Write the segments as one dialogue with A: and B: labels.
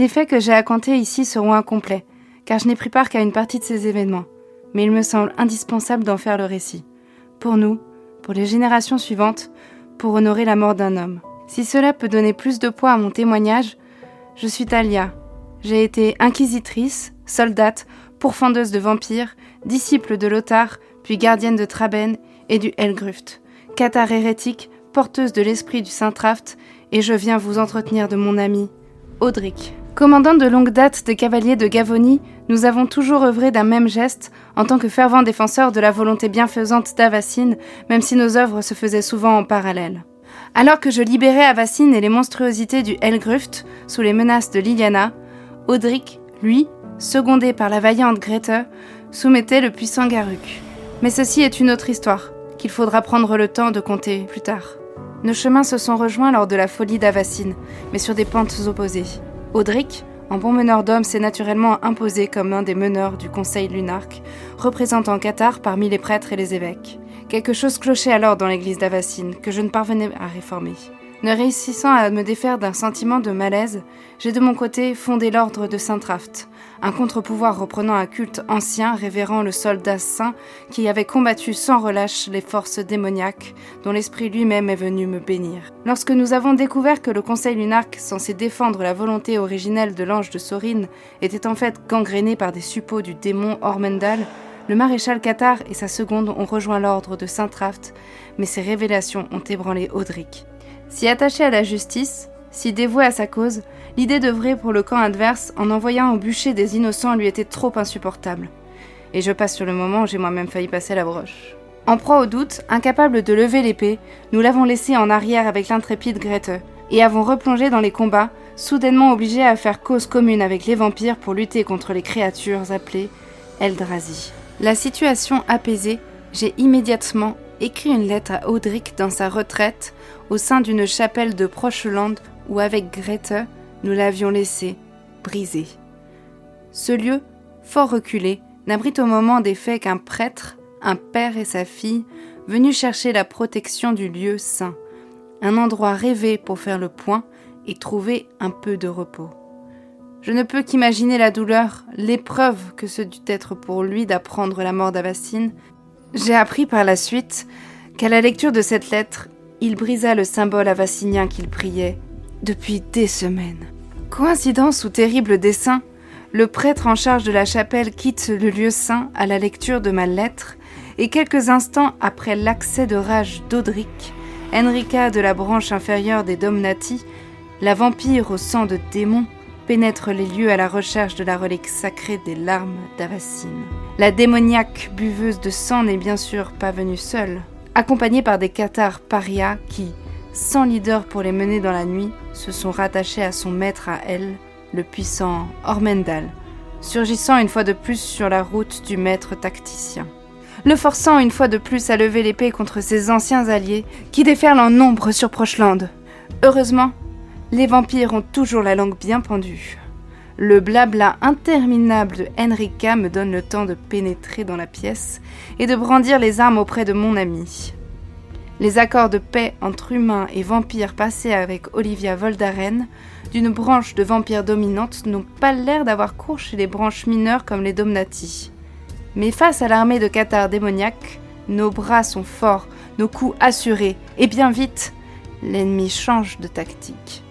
A: Les faits que j'ai à ici seront incomplets, car je n'ai pris part qu'à une partie de ces événements, mais il me semble indispensable d'en faire le récit. Pour nous, pour les générations suivantes, pour honorer la mort d'un homme. Si cela peut donner plus de poids à mon témoignage, je suis Talia. J'ai été inquisitrice, soldate, pourfendeuse de vampires, disciple de Lothar, puis gardienne de Traben et du Helgruft, cathare hérétique, porteuse de l'esprit du Saint-Traft, et je viens vous entretenir de mon ami, Audric. Commandant de longue date des cavaliers de Gavonie, nous avons toujours œuvré d'un même geste en tant que fervents défenseurs de la volonté bienfaisante d'Avacine, même si nos œuvres se faisaient souvent en parallèle. Alors que je libérais Avacine et les monstruosités du Helgruft sous les menaces de Liliana, Audric, lui, secondé par la vaillante Grete, soumettait le puissant Garuk. Mais ceci est une autre histoire, qu'il faudra prendre le temps de compter plus tard. Nos chemins se sont rejoints lors de la folie d'Avacine, mais sur des pentes opposées. Audric, en bon meneur d'hommes, s'est naturellement imposé comme un des meneurs du Conseil lunarque, représentant Qatar parmi les prêtres et les évêques. Quelque chose clochait alors dans l'église d'Avacine que je ne parvenais à réformer. Ne réussissant à me défaire d'un sentiment de malaise, j'ai de mon côté fondé l'ordre de Saint-Traft, un contre-pouvoir reprenant un culte ancien révérant le soldat saint qui avait combattu sans relâche les forces démoniaques dont l'esprit lui-même est venu me bénir. Lorsque nous avons découvert que le Conseil lunarque, censé défendre la volonté originelle de l'ange de Sorine, était en fait gangréné par des suppôts du démon Ormendal, le maréchal Qatar et sa seconde ont rejoint l'ordre de Saint-Traft, mais ces révélations ont ébranlé Audric. Si attaché à la justice, si dévoué à sa cause, l'idée d'œuvrer pour le camp adverse en envoyant au bûcher des innocents lui était trop insupportable. Et je passe sur le moment où j'ai moi-même failli passer la broche. En proie au doute, incapable de lever l'épée, nous l'avons laissé en arrière avec l'intrépide Grete, et avons replongé dans les combats, soudainement obligés à faire cause commune avec les vampires pour lutter contre les créatures appelées Eldrazi. La situation apaisée, j'ai immédiatement écrit une lettre à Audric dans sa retraite au sein d'une chapelle de Procheland où avec Grete nous l'avions laissé, brisé. Ce lieu, fort reculé, n'abrite au moment des faits qu'un prêtre, un père et sa fille, venus chercher la protection du lieu saint, un endroit rêvé pour faire le point et trouver un peu de repos. Je ne peux qu'imaginer la douleur, l'épreuve que ce dut être pour lui d'apprendre la mort d'Avacine. J'ai appris par la suite qu'à la lecture de cette lettre, il brisa le symbole avassinien qu'il priait depuis des semaines. Coïncidence ou terrible dessein, le prêtre en charge de la chapelle quitte le lieu saint à la lecture de ma lettre, et quelques instants après l'accès de rage d'Audric, Enrica de la branche inférieure des Domnati, la vampire au sang de démon, pénètre les lieux à la recherche de la relique sacrée des larmes d'Avacine. La démoniaque buveuse de sang n'est bien sûr pas venue seule accompagnés par des cathares parias qui, sans leader pour les mener dans la nuit, se sont rattachés à son maître à elle, le puissant Ormendal, surgissant une fois de plus sur la route du maître tacticien. Le forçant une fois de plus à lever l'épée contre ses anciens alliés qui déferlent en nombre sur Prochland. Heureusement, les vampires ont toujours la langue bien pendue. Le blabla interminable de Enrica me donne le temps de pénétrer dans la pièce et de brandir les armes auprès de mon ami. Les accords de paix entre humains et vampires passés avec Olivia Voldaren, d'une branche de vampires dominante, n'ont pas l'air d'avoir cours chez les branches mineures comme les Domnati. Mais face à l'armée de cathares démoniaques, nos bras sont forts, nos coups assurés, et bien vite, l'ennemi change de tactique.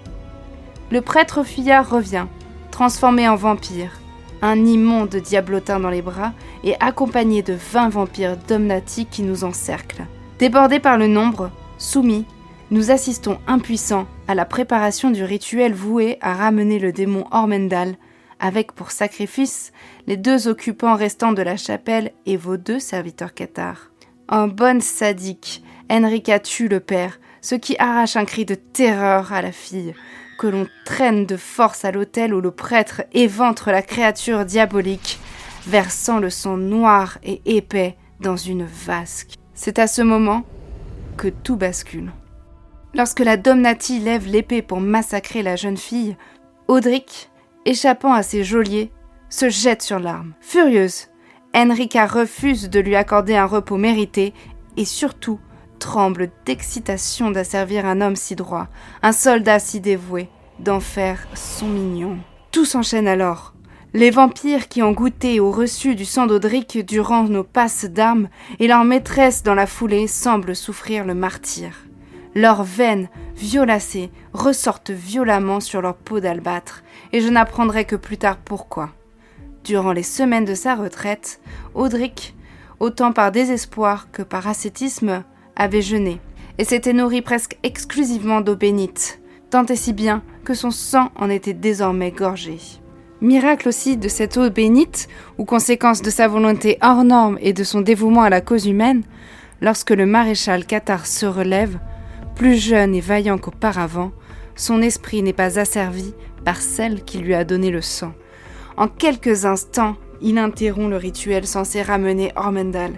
A: Le prêtre fuyard revient, transformé en vampire, un immonde diablotin dans les bras et accompagné de vingt vampires domnati qui nous encerclent. Débordés par le nombre, soumis, nous assistons impuissants à la préparation du rituel voué à ramener le démon Ormendal, avec pour sacrifice les deux occupants restants de la chapelle et vos deux serviteurs cathares. En bonne sadique, Enrica tue le père, ce qui arrache un cri de terreur à la fille, que l'on traîne de force à l'autel où le prêtre éventre la créature diabolique, versant le sang noir et épais dans une vasque. C'est à ce moment que tout bascule. Lorsque la Domnati lève l'épée pour massacrer la jeune fille, Audric, échappant à ses geôliers, se jette sur l'arme. Furieuse, Enrica refuse de lui accorder un repos mérité et surtout tremble d'excitation d'asservir un homme si droit, un soldat si dévoué, d'en faire son mignon. Tout s'enchaîne alors. Les vampires qui ont goûté ou reçu du sang d'Audric durant nos passes d'armes et leur maîtresse dans la foulée semblent souffrir le martyr. Leurs veines, violacées, ressortent violemment sur leur peau d'albâtre, et je n'apprendrai que plus tard pourquoi. Durant les semaines de sa retraite, Audric, autant par désespoir que par ascétisme, avait jeûné, et s'était nourri presque exclusivement d'eau bénite, tant et si bien que son sang en était désormais gorgé. Miracle aussi de cette eau bénite, ou conséquence de sa volonté hors norme et de son dévouement à la cause humaine, lorsque le maréchal Qatar se relève, plus jeune et vaillant qu'auparavant, son esprit n'est pas asservi par celle qui lui a donné le sang. En quelques instants, il interrompt le rituel censé ramener Ormendal,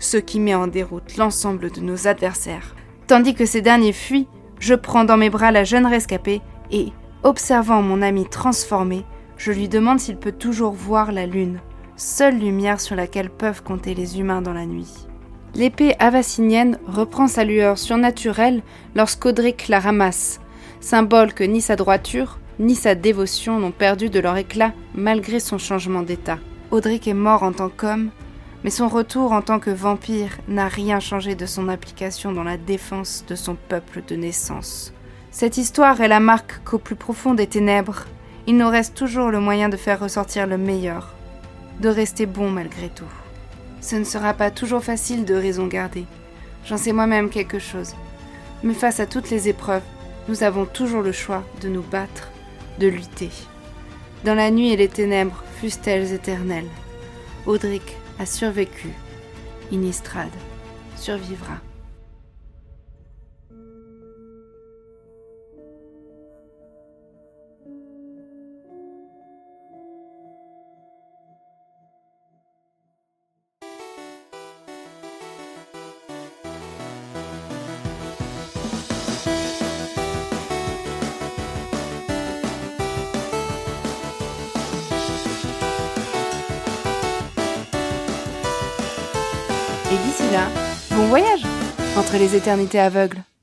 A: ce qui met en déroute l'ensemble de nos adversaires. Tandis que ces derniers fuient, je prends dans mes bras la jeune rescapée et, observant mon ami transformé, je lui demande s'il peut toujours voir la lune, seule lumière sur laquelle peuvent compter les humains dans la nuit. L'épée avassinienne reprend sa lueur surnaturelle lorsqu'Audric la ramasse, symbole que ni sa droiture ni sa dévotion n'ont perdu de leur éclat malgré son changement d'état. Audric est mort en tant qu'homme, mais son retour en tant que vampire n'a rien changé de son application dans la défense de son peuple de naissance. Cette histoire est la marque qu'au plus profond des ténèbres, il nous reste toujours le moyen de faire ressortir le meilleur, de rester bon malgré tout. Ce ne sera pas toujours facile de raison garder. J'en sais moi-même quelque chose. Mais face à toutes les épreuves, nous avons toujours le choix de nous battre, de lutter. Dans la nuit et les ténèbres, fussent-elles éternelles. Audric a survécu. Inistrad survivra. Et d'ici là, bon voyage entre les éternités aveugles.